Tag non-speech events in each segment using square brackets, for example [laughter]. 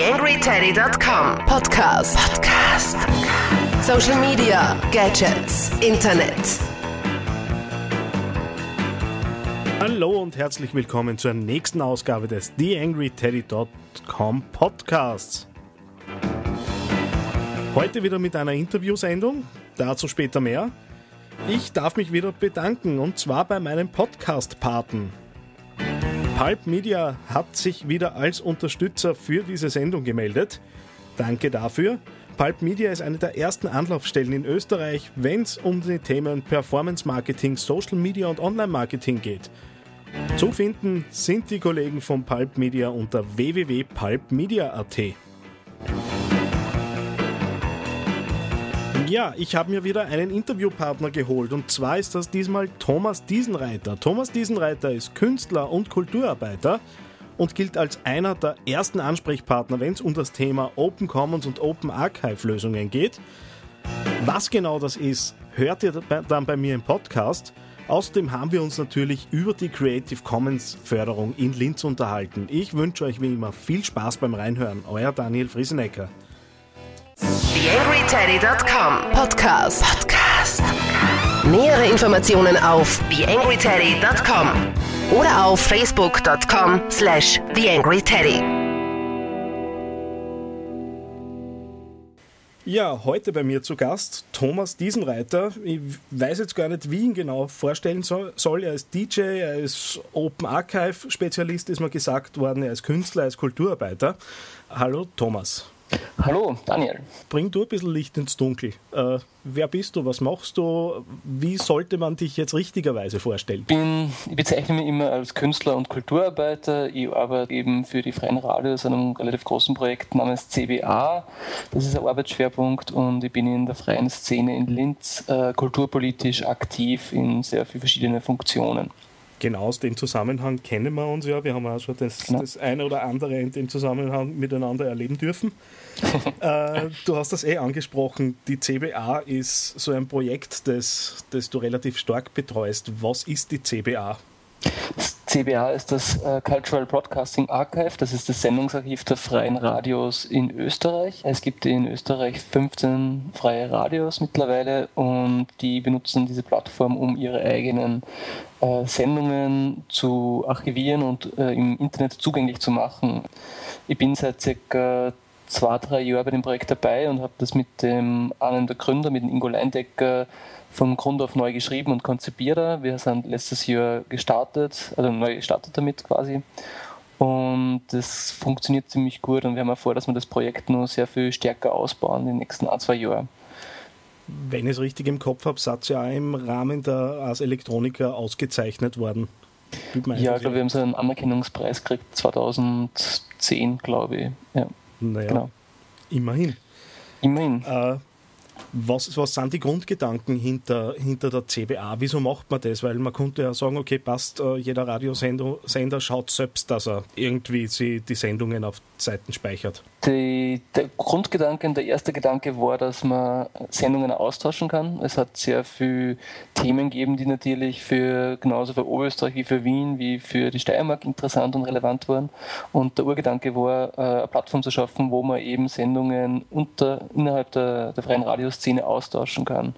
TheAngryTeddy.com Podcast. Podcast. Social Media, Gadgets, Internet. Hallo und herzlich willkommen zur nächsten Ausgabe des TheAngryTeddy.com Podcasts. Heute wieder mit einer Interviewsendung, dazu später mehr. Ich darf mich wieder bedanken und zwar bei meinem Podcast-Paten. Pulp Media hat sich wieder als Unterstützer für diese Sendung gemeldet. Danke dafür. Pulp Media ist eine der ersten Anlaufstellen in Österreich, wenn es um die Themen Performance Marketing, Social Media und Online Marketing geht. Zu finden sind die Kollegen von Pulp Media unter www.pulpmedia.at. Ja, ich habe mir wieder einen Interviewpartner geholt und zwar ist das diesmal Thomas Diesenreiter. Thomas Diesenreiter ist Künstler und Kulturarbeiter und gilt als einer der ersten Ansprechpartner, wenn es um das Thema Open Commons und Open Archive Lösungen geht. Was genau das ist, hört ihr dann bei mir im Podcast. Außerdem haben wir uns natürlich über die Creative Commons Förderung in Linz unterhalten. Ich wünsche euch wie immer viel Spaß beim Reinhören. Euer Daniel Friesenecker. TheAngryTeddy.com Podcast. Podcast. Nähere Informationen auf TheAngryTeddy.com oder auf Facebook.com slash TheAngryTeddy. Ja, heute bei mir zu Gast Thomas Diesenreiter. Ich weiß jetzt gar nicht, wie ich ihn genau vorstellen soll. Er ist DJ, er ist Open Archive Spezialist, ist mir gesagt worden, er ist Künstler, er ist Kulturarbeiter. Hallo Thomas. Hallo, Daniel. Bring du ein bisschen Licht ins Dunkel. Äh, wer bist du? Was machst du? Wie sollte man dich jetzt richtigerweise vorstellen? Ich, bin, ich bezeichne mich immer als Künstler und Kulturarbeiter. Ich arbeite eben für die Freien Radios an einem relativ großen Projekt namens CBA. Das ist ein Arbeitsschwerpunkt und ich bin in der freien Szene in Linz äh, kulturpolitisch aktiv in sehr vielen verschiedenen Funktionen genau aus dem Zusammenhang kennen wir uns ja. Wir haben auch schon das, genau. das eine oder andere in dem Zusammenhang miteinander erleben dürfen. [laughs] äh, du hast das eh angesprochen. Die CBA ist so ein Projekt, das, das du relativ stark betreust. Was ist die CBA? CBA ist das äh, Cultural Broadcasting Archive, das ist das Sendungsarchiv der freien Radios in Österreich. Es gibt in Österreich 15 freie Radios mittlerweile und die benutzen diese Plattform, um ihre eigenen äh, Sendungen zu archivieren und äh, im Internet zugänglich zu machen. Ich bin seit circa zwei, drei Jahren bei dem Projekt dabei und habe das mit dem einen der Gründer, mit dem Ingo Leindecker, von Grund auf neu geschrieben und konzipiert. Wir sind letztes Jahr gestartet, also neu gestartet damit quasi. Und das funktioniert ziemlich gut und wir haben auch vor, dass wir das Projekt noch sehr viel stärker ausbauen in den nächsten ein, zwei Jahren. Wenn ich es richtig im Kopf habe, seid ihr ja im Rahmen der Ars Electronica ausgezeichnet worden. Ja, ich glaube, wir haben so einen Anerkennungspreis gekriegt 2010, glaube ich. Ja. Naja, genau. immerhin. Immerhin. Äh, was, was sind die Grundgedanken hinter, hinter der CBA? Wieso macht man das? Weil man könnte ja sagen, okay, passt, äh, jeder Radiosender Sender schaut selbst, dass er irgendwie die Sendungen auf Seiten speichert. Die, der Grundgedanke, der erste Gedanke war, dass man Sendungen austauschen kann. Es hat sehr viele Themen gegeben, die natürlich für genauso für Oberösterreich wie für Wien wie für die Steiermark interessant und relevant waren. Und der Urgedanke war, äh, eine Plattform zu schaffen, wo man eben Sendungen unter, innerhalb der, der freien Radioszene austauschen kann.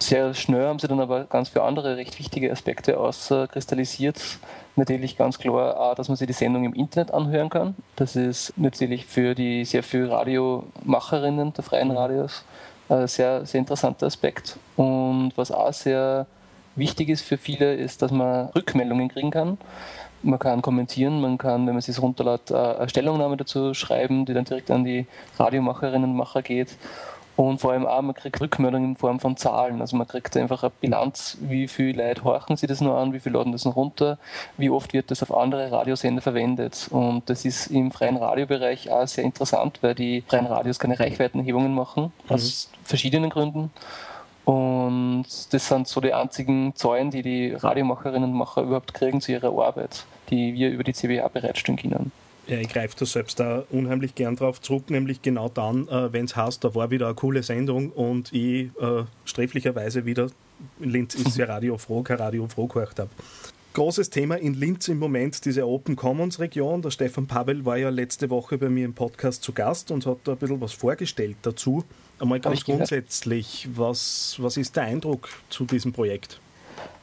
Sehr schnell haben sie dann aber ganz viele andere recht wichtige Aspekte auskristallisiert. Natürlich ganz klar auch, dass man sich die Sendung im Internet anhören kann. Das ist natürlich für die sehr viele Radiomacherinnen der freien Radios ein sehr, sehr interessanter Aspekt. Und was auch sehr wichtig ist für viele, ist, dass man Rückmeldungen kriegen kann. Man kann kommentieren, man kann, wenn man sich runterlädt, eine Stellungnahme dazu schreiben, die dann direkt an die Radiomacherinnen und Macher geht. Und vor allem auch, man kriegt Rückmeldungen in Form von Zahlen. Also man kriegt einfach eine Bilanz, wie viele Leute horchen sich das noch an, wie viele laden das noch runter, wie oft wird das auf andere Radiosender verwendet. Und das ist im freien Radiobereich auch sehr interessant, weil die freien Radios keine Reichweitenerhebungen machen, mhm. aus verschiedenen Gründen. Und das sind so die einzigen Zahlen, die die Radiomacherinnen und Macher überhaupt kriegen zu ihrer Arbeit, die wir über die CBA bereitstellen können. Ja, ich greife da selbst da unheimlich gern drauf zurück, nämlich genau dann, äh, wenn es heißt, da war wieder eine coole Sendung und ich äh, sträflicherweise wieder, in Linz ist ja Radio froh, kein Radio froh gehört habe. großes Thema in Linz im Moment diese Open Commons Region. Der Stefan Pavel war ja letzte Woche bei mir im Podcast zu Gast und hat da ein bisschen was vorgestellt dazu. Einmal ganz grundsätzlich, was, was ist der Eindruck zu diesem Projekt?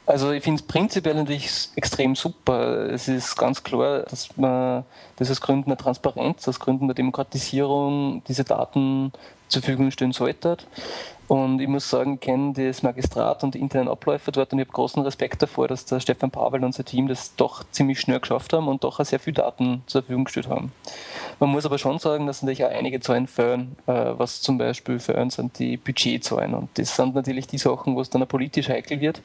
Also ich finde es prinzipiell natürlich extrem super. Es ist ganz klar, dass man das aus Gründen der Transparenz, aus Gründen der Demokratisierung diese Daten zur Verfügung stellen sollte. Und ich muss sagen, ich kenne das Magistrat und die internen Abläufe dort und ich habe großen Respekt davor, dass der Stefan Pavel und sein Team das doch ziemlich schnell geschafft haben und doch auch sehr viele Daten zur Verfügung gestellt haben. Man muss aber schon sagen, dass natürlich auch einige Zahlen fehlen, äh, was zum Beispiel fehlen sind die Budgetzahlen und das sind natürlich die Sachen, wo es dann politisch heikel wird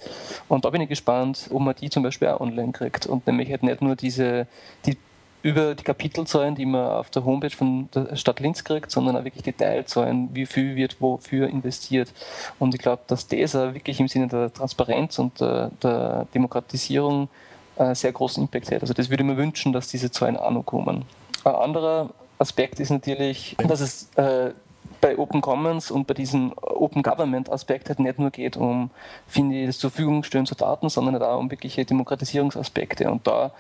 und da bin ich gespannt, ob man die zum Beispiel auch online kriegt und nämlich halt nicht nur diese, die über die Kapitelzahlen, die man auf der Homepage von der Stadt Linz kriegt, sondern auch wirklich Detailzahlen, wie viel wird wofür investiert. Und ich glaube, dass das auch wirklich im Sinne der Transparenz und der, der Demokratisierung einen sehr großen Impact hat. Also das würde ich mir wünschen, dass diese Zahlen auch noch kommen. Ein anderer Aspekt ist natürlich, dass es äh, bei Open Commons und bei diesem Open Government Aspekt halt nicht nur geht um, finde ich, das zur Verfügung stellen zu Daten, sondern halt auch um wirkliche Demokratisierungsaspekte. Und da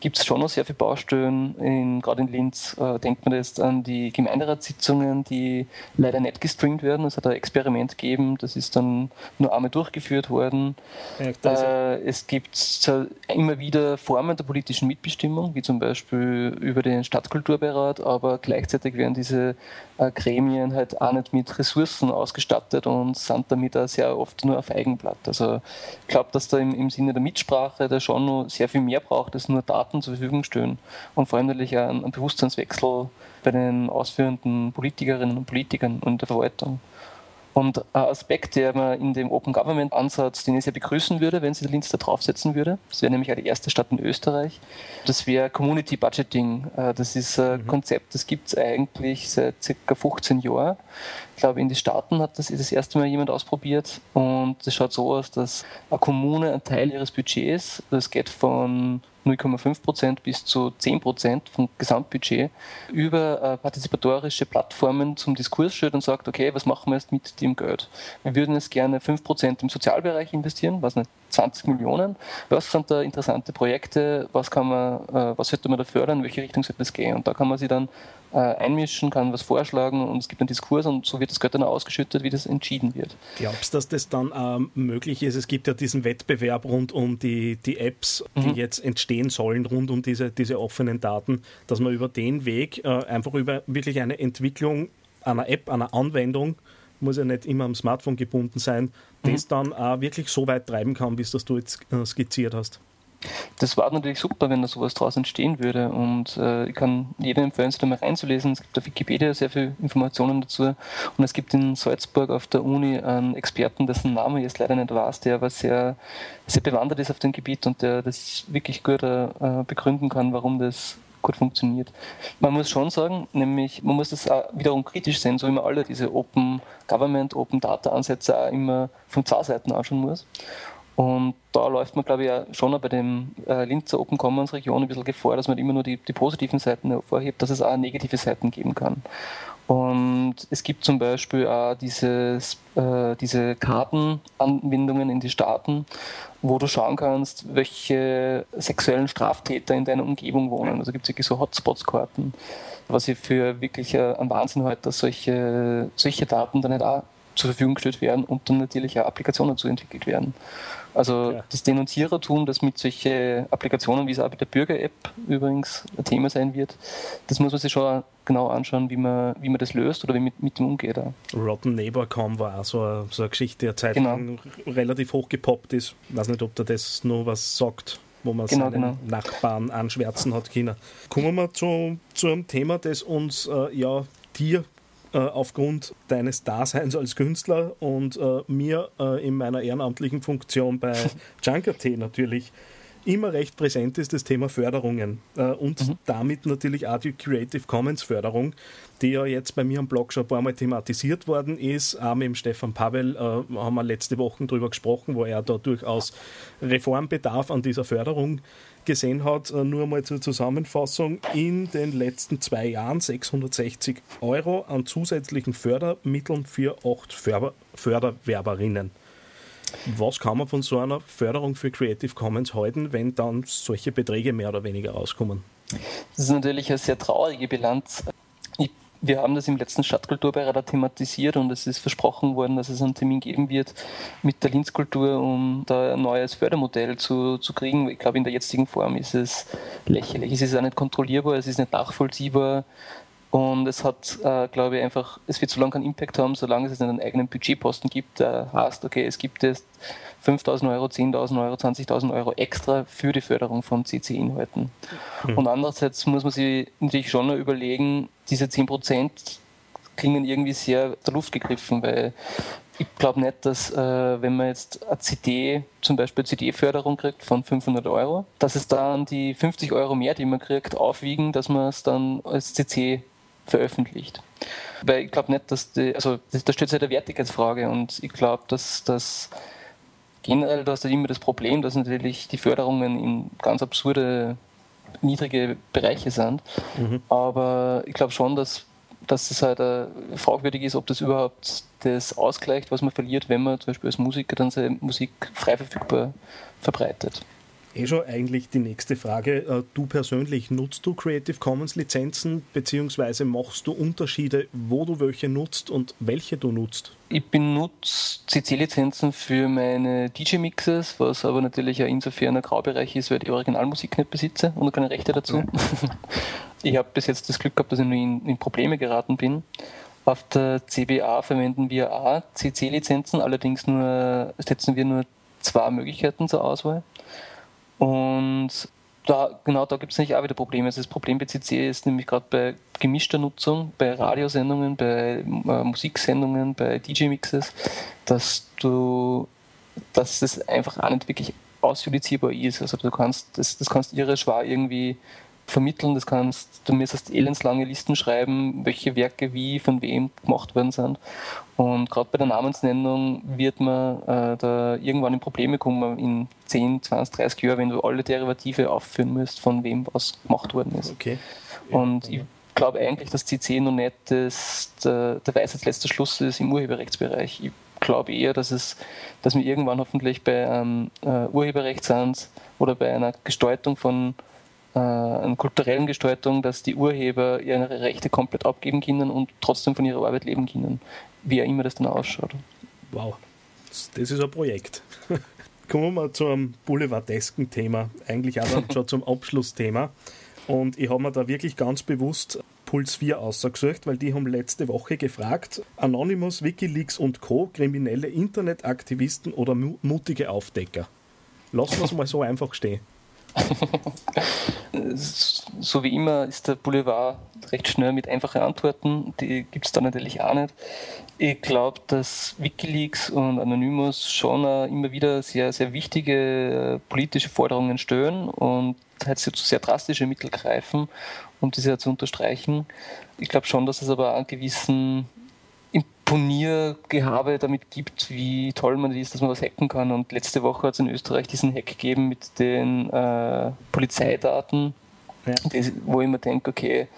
gibt es schon noch sehr viele Baustellen, gerade in Linz. Äh, denkt man jetzt an die Gemeinderatssitzungen, die leider nicht gestreamt werden. Es hat ein Experiment gegeben, das ist dann nur einmal durchgeführt worden. Ja, äh, es gibt immer wieder Formen der politischen Mitbestimmung, wie zum Beispiel über den Stadtkulturberat, aber gleichzeitig werden diese äh, Gremien halt auch nicht mit Ressourcen ausgestattet und sind damit auch sehr oft nur auf Eigenblatt. Also ich glaube, dass da im, im Sinne der Mitsprache da schon noch sehr viel mehr braucht, als nur Daten zur Verfügung stellen und vor allem natürlich auch einen Bewusstseinswechsel bei den ausführenden Politikerinnen und Politikern und der Verwaltung. Und ein Aspekt, der man in dem Open Government Ansatz, den ich sehr begrüßen würde, wenn sie Linz da draufsetzen würde, das wäre nämlich auch die erste Stadt in Österreich, das wäre Community Budgeting. Äh, das ist ein mhm. Konzept, das gibt es eigentlich seit ca. 15 Jahren. Ich glaube, in den Staaten hat das das erste Mal jemand ausprobiert und das schaut so aus, dass eine Kommune einen Teil ihres Budgets, das geht von 0,5 Prozent bis zu 10 Prozent vom Gesamtbudget über äh, partizipatorische Plattformen zum Diskurs stellt und sagt, okay, was machen wir jetzt mit dem Geld? Wir würden jetzt gerne 5 Prozent im Sozialbereich investieren, was nicht 20 Millionen. Was sind da interessante Projekte? Was kann man, äh, was sollte man da fördern? In welche Richtung sollte das gehen? Und da kann man sich dann äh, einmischen, kann was vorschlagen und es gibt einen Diskurs und so wird das Geld dann ausgeschüttet, wie das entschieden wird. Glaubst du, dass das dann ähm, möglich ist? Es gibt ja diesen Wettbewerb rund um die, die Apps, die mhm. jetzt entstehen sollen, rund um diese, diese offenen Daten, dass man über den Weg äh, einfach über wirklich eine Entwicklung einer App, einer Anwendung muss ja nicht immer am Smartphone gebunden sein, mhm. das dann auch wirklich so weit treiben kann, bis das du jetzt äh, skizziert hast. Das war natürlich super, wenn da sowas draus entstehen würde. Und äh, ich kann jedem empfehlen, sich da mal reinzulesen. Es gibt auf Wikipedia sehr viele Informationen dazu. Und es gibt in Salzburg auf der Uni einen Experten, dessen Name ich jetzt leider nicht weiß, der aber sehr, sehr bewandert ist auf dem Gebiet und der das wirklich gut äh, begründen kann, warum das gut funktioniert. Man muss schon sagen, nämlich man muss das auch wiederum kritisch sehen, so wie man alle diese Open Government, Open Data Ansätze auch immer von zwei Seiten anschauen muss. Und da läuft man, glaube ich, ja schon bei dem äh, Linzer Open Commons Region ein bisschen Gefahr, dass man immer nur die, die positiven Seiten hervorhebt, dass es auch negative Seiten geben kann. Und es gibt zum Beispiel auch dieses, äh, diese Kartenanbindungen in die Staaten, wo du schauen kannst, welche sexuellen Straftäter in deiner Umgebung wohnen. Also gibt es wirklich so Hotspots-Karten, was ich für wirklich äh, einen Wahnsinn halte, dass solche, solche Daten dann nicht auch zur Verfügung gestellt werden und dann natürlich auch Applikationen zu entwickelt werden. Also ja. das Denunzierertum, das mit solchen Applikationen, wie es auch mit der Bürger-App übrigens ein Thema sein wird, das muss man sich schon genau anschauen, wie man, wie man das löst oder wie man mit, mit dem umgeht. Auch. Rotten Neighbor.com war auch so eine, so eine Geschichte, die eine Zeit genau. lang relativ hochgepoppt ist. Ich weiß nicht, ob da das nur was sagt wo man genau, seinen genau. Nachbarn anschwärzen hat können. Kommen wir zu, zu einem Thema, das uns äh, ja dir äh, aufgrund deines Daseins als Künstler und äh, mir äh, in meiner ehrenamtlichen Funktion bei [laughs] Junker.t natürlich immer recht präsent ist das Thema Förderungen äh, und mhm. damit natürlich auch die Creative Commons Förderung, die ja jetzt bei mir am Blog schon ein paar Mal thematisiert worden ist. Auch mit dem Stefan Pavel äh, haben wir letzte Woche darüber gesprochen, wo er da durchaus Reformbedarf an dieser Förderung gesehen hat, äh, nur mal zur Zusammenfassung, in den letzten zwei Jahren 660 Euro an zusätzlichen Fördermitteln für acht Förderwerberinnen. Was kann man von so einer Förderung für Creative Commons halten, wenn dann solche Beträge mehr oder weniger rauskommen? Das ist natürlich eine sehr traurige Bilanz. Ich, wir haben das im letzten Stadtkulturbeirat thematisiert und es ist versprochen worden, dass es einen Termin geben wird mit der Linzkultur, um da ein neues Fördermodell zu, zu kriegen. Ich glaube, in der jetzigen Form ist es lächerlich. Es ist auch nicht kontrollierbar, es ist nicht nachvollziehbar. Und es hat, äh, glaube ich, einfach, es wird so lange keinen Impact haben, solange es einen eigenen Budgetposten gibt, der heißt, okay, es gibt jetzt 5.000 Euro, 10.000 Euro, 20.000 Euro extra für die Förderung von CC-Inhalten. Mhm. Und andererseits muss man sich natürlich schon noch überlegen, diese 10 Prozent klingen irgendwie sehr der Luft gegriffen, weil ich glaube nicht, dass äh, wenn man jetzt eine CD, zum Beispiel CD-Förderung kriegt von 500 Euro, dass es dann die 50 Euro mehr, die man kriegt, aufwiegen, dass man es dann als CC veröffentlicht. Weil ich glaube nicht, dass die, also da steht ja der Wertigkeitsfrage und ich glaube, dass das generell, du hast ja immer das Problem, dass natürlich die Förderungen in ganz absurde niedrige Bereiche sind. Mhm. Aber ich glaube schon, dass, dass es halt äh, fragwürdig ist, ob das überhaupt das ausgleicht, was man verliert, wenn man zum Beispiel als Musiker dann seine Musik frei verfügbar verbreitet eh schon eigentlich die nächste Frage. Äh, du persönlich, nutzt du Creative Commons Lizenzen beziehungsweise machst du Unterschiede, wo du welche nutzt und welche du nutzt? Ich benutze CC-Lizenzen für meine DJ-Mixes, was aber natürlich auch insofern ein Graubereich ist, weil ich die Originalmusik nicht besitze und keine Rechte dazu. Ja. [laughs] ich habe bis jetzt das Glück gehabt, dass ich nur in, in Probleme geraten bin. Auf der CBA verwenden wir auch CC-Lizenzen, allerdings nur, setzen wir nur zwei Möglichkeiten zur Auswahl. Und da, genau da gibt es nämlich auch wieder Probleme. Also das Problem bei CC ist nämlich gerade bei gemischter Nutzung, bei Radiosendungen, bei äh, Musiksendungen, bei DJ-Mixes, dass du, dass das einfach auch nicht wirklich ausjudizierbar ist. Also du kannst, das, das kannst ihre schwer irgendwie vermitteln, das kannst, du müsstest elendslange Listen schreiben, welche Werke wie, von wem gemacht worden sind. Und gerade bei der Namensnennung wird man äh, da irgendwann in Probleme kommen in 10, 20, 30 Jahren, wenn du alle Derivative aufführen musst, von wem was gemacht worden ist. Okay. Und ich glaube eigentlich, dass CC noch nicht das, der, der Weisheit letzter Schluss ist im Urheberrechtsbereich. Ich glaube eher, dass es, dass wir irgendwann hoffentlich bei einem äh, Urheberrecht sind oder bei einer Gestaltung von äh, kulturellen Gestaltung, dass die Urheber ihre Rechte komplett abgeben können und trotzdem von ihrer Arbeit leben können, wie auch immer das dann ausschaut. Wow, das ist ein Projekt. [laughs] Kommen wir mal zu einem boulevardesken Thema, eigentlich auch schon zum Abschlussthema. Und ich habe mir da wirklich ganz bewusst Puls 4 ausgesucht, weil die haben letzte Woche gefragt, Anonymous, Wikileaks und Co., kriminelle Internetaktivisten oder mutige Aufdecker. Lassen wir es mal so einfach stehen. So wie immer ist der Boulevard recht schnell mit einfachen Antworten. Die gibt es da natürlich auch nicht. Ich glaube, dass Wikileaks und Anonymous schon immer wieder sehr, sehr wichtige äh, politische Forderungen stellen und halt sehr drastische Mittel greifen, um diese zu unterstreichen. Ich glaube schon, dass es aber einen gewissen Imponiergehabe damit gibt, wie toll man ist, dass man was hacken kann. Und letzte Woche hat es in Österreich diesen Hack gegeben mit den äh, Polizeidaten, ja. die, wo ich mir denke, okay,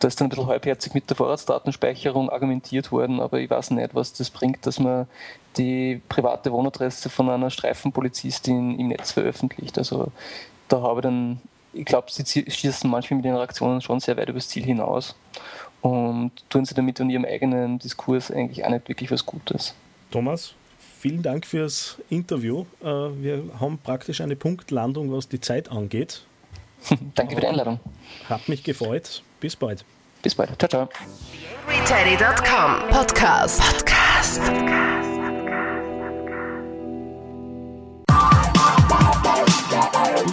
da ist dann ein bisschen halbherzig mit der Vorratsdatenspeicherung argumentiert worden, aber ich weiß nicht, was das bringt, dass man die private Wohnadresse von einer Streifenpolizistin im Netz veröffentlicht. Also da habe ich dann, ich glaube, sie schießen manchmal mit den Reaktionen schon sehr weit übers Ziel hinaus und tun sie damit in ihrem eigenen Diskurs eigentlich auch nicht wirklich was Gutes. Thomas, vielen Dank fürs Interview. Äh, wir haben praktisch eine Punktlandung, was die Zeit angeht. [laughs] Danke für die Einladung. Hat mich gefreut. Bis bald. Bis bald. Ciao, ciao. TheAngryTeddy.com Podcast. Podcast.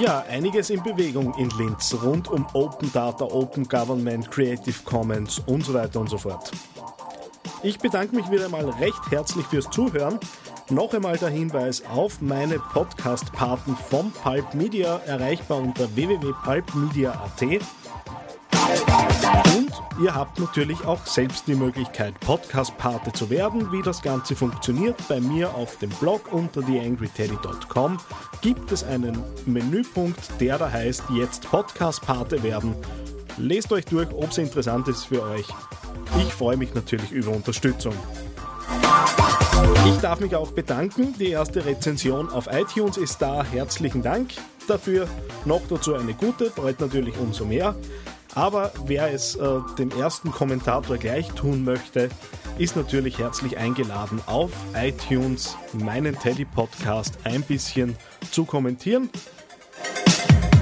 Ja, einiges in Bewegung in Linz rund um Open Data, Open Government, Creative Commons und so weiter und so fort. Ich bedanke mich wieder einmal recht herzlich fürs Zuhören. Noch einmal der Hinweis auf meine Podcast-Paten vom Pulp Media, erreichbar unter www.pulpmedia.at. Und ihr habt natürlich auch selbst die Möglichkeit, Podcast-Pate zu werden. Wie das Ganze funktioniert, bei mir auf dem Blog unter theangryteddy.com gibt es einen Menüpunkt, der da heißt jetzt Podcast-Pate werden. Lest euch durch, ob es interessant ist für euch. Ich freue mich natürlich über Unterstützung. Ich darf mich auch bedanken. Die erste Rezension auf iTunes ist da. Herzlichen Dank dafür. Noch dazu eine gute, freut natürlich umso mehr. Aber wer es äh, dem ersten Kommentator gleich tun möchte, ist natürlich herzlich eingeladen, auf iTunes meinen Teddy Podcast ein bisschen zu kommentieren.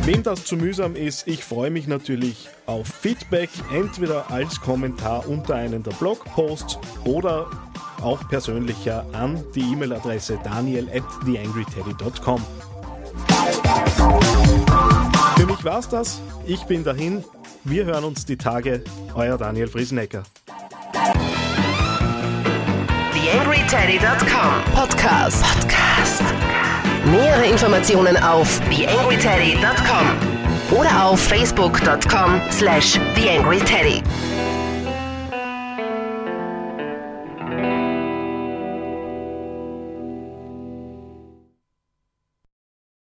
Wem das zu mühsam ist, ich freue mich natürlich auf Feedback, entweder als Kommentar unter einem der Blogposts oder auch persönlicher an die E-Mail-Adresse daniel at theangryteddy.com. Für mich war's das. Ich bin dahin. Wir hören uns die Tage. Euer Daniel Friesenecker. TheAngryTeddy.com Podcast. Podcast. Nähere Informationen auf TheAngryTeddy.com oder auf Facebook.com slash TheAngryTeddy.